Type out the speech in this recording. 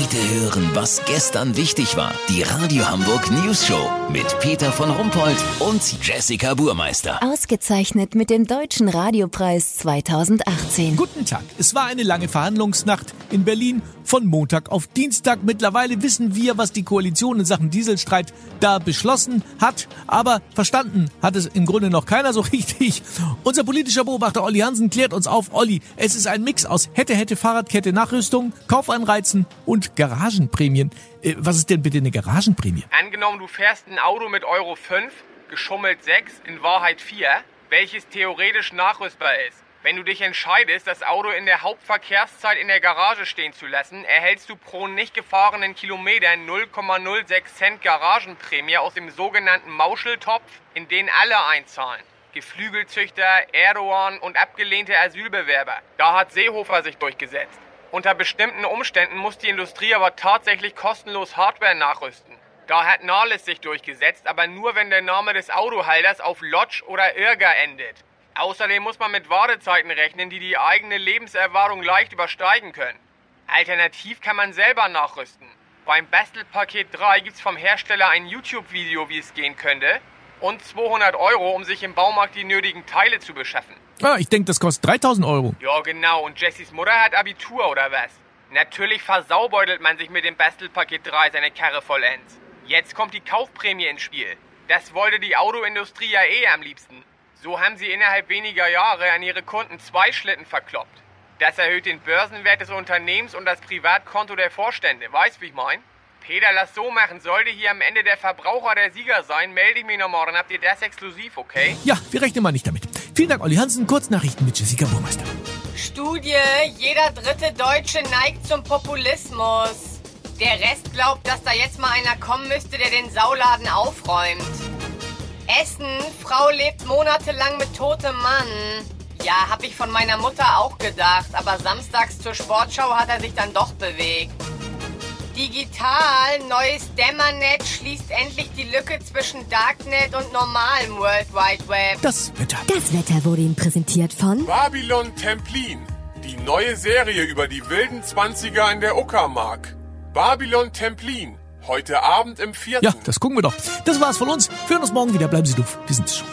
Heute hören, was gestern wichtig war. Die Radio Hamburg News Show mit Peter von Rumpold und Jessica Burmeister. Ausgezeichnet mit dem Deutschen Radiopreis 2018. Guten Tag. Es war eine lange Verhandlungsnacht in Berlin von Montag auf Dienstag. Mittlerweile wissen wir, was die Koalition in Sachen Dieselstreit da beschlossen hat. Aber verstanden hat es im Grunde noch keiner so richtig. Unser politischer Beobachter Olli Hansen klärt uns auf. Olli, es ist ein Mix aus hätte, hätte, Fahrradkette, Nachrüstung, Kaufanreizen und Garagenprämien. Äh, was ist denn bitte eine Garagenprämie? Angenommen, du fährst ein Auto mit Euro 5, geschummelt 6, in Wahrheit 4, welches theoretisch nachrüstbar ist. Wenn du dich entscheidest, das Auto in der Hauptverkehrszeit in der Garage stehen zu lassen, erhältst du pro nicht gefahrenen Kilometer 0,06 Cent Garagenprämie aus dem sogenannten Mauscheltopf, in den alle einzahlen. Geflügelzüchter, Erdogan und abgelehnte Asylbewerber. Da hat Seehofer sich durchgesetzt. Unter bestimmten Umständen muss die Industrie aber tatsächlich kostenlos Hardware nachrüsten. Da hat Nahles sich durchgesetzt, aber nur wenn der Name des Autohalters auf Lodge oder Irga endet. Außerdem muss man mit Wartezeiten rechnen, die die eigene Lebenserwartung leicht übersteigen können. Alternativ kann man selber nachrüsten. Beim Bastelpaket 3 gibt's vom Hersteller ein YouTube-Video, wie es gehen könnte, und 200 Euro, um sich im Baumarkt die nötigen Teile zu beschaffen. Ah, ich denke, das kostet 3000 Euro. Ja, genau. Und Jessys Mutter hat Abitur, oder was? Natürlich versaubeutelt man sich mit dem Bastelpaket 3 seine Karre vollends. Jetzt kommt die Kaufprämie ins Spiel. Das wollte die Autoindustrie ja eh am liebsten. So haben sie innerhalb weniger Jahre an ihre Kunden zwei Schlitten verkloppt. Das erhöht den Börsenwert des Unternehmens und das Privatkonto der Vorstände. Weißt, wie ich mein? Peter, lass so machen. Sollte hier am Ende der Verbraucher der Sieger sein, melde ich mich noch morgen. Habt ihr das exklusiv, okay? Ja, wir rechnen mal nicht damit. Vielen Dank, Olli Hansen. Kurznachrichten mit Jessica Burmeister. Studie, jeder dritte Deutsche neigt zum Populismus. Der Rest glaubt, dass da jetzt mal einer kommen müsste, der den Sauladen aufräumt. Essen, Frau lebt monatelang mit totem Mann. Ja, hab ich von meiner Mutter auch gedacht, aber samstags zur Sportschau hat er sich dann doch bewegt. Digital, neues Dämmernet schließt endlich die Lücke zwischen Darknet und normalem World Wide Web. Das Wetter. Das Wetter wurde Ihnen präsentiert von Babylon Templin, die neue Serie über die wilden Zwanziger in der Uckermark. Babylon Templin, heute Abend im vierten. Ja, das gucken wir doch. Das war's von uns. Wir hören uns morgen wieder. Bleiben Sie doof. Wir sind's schon.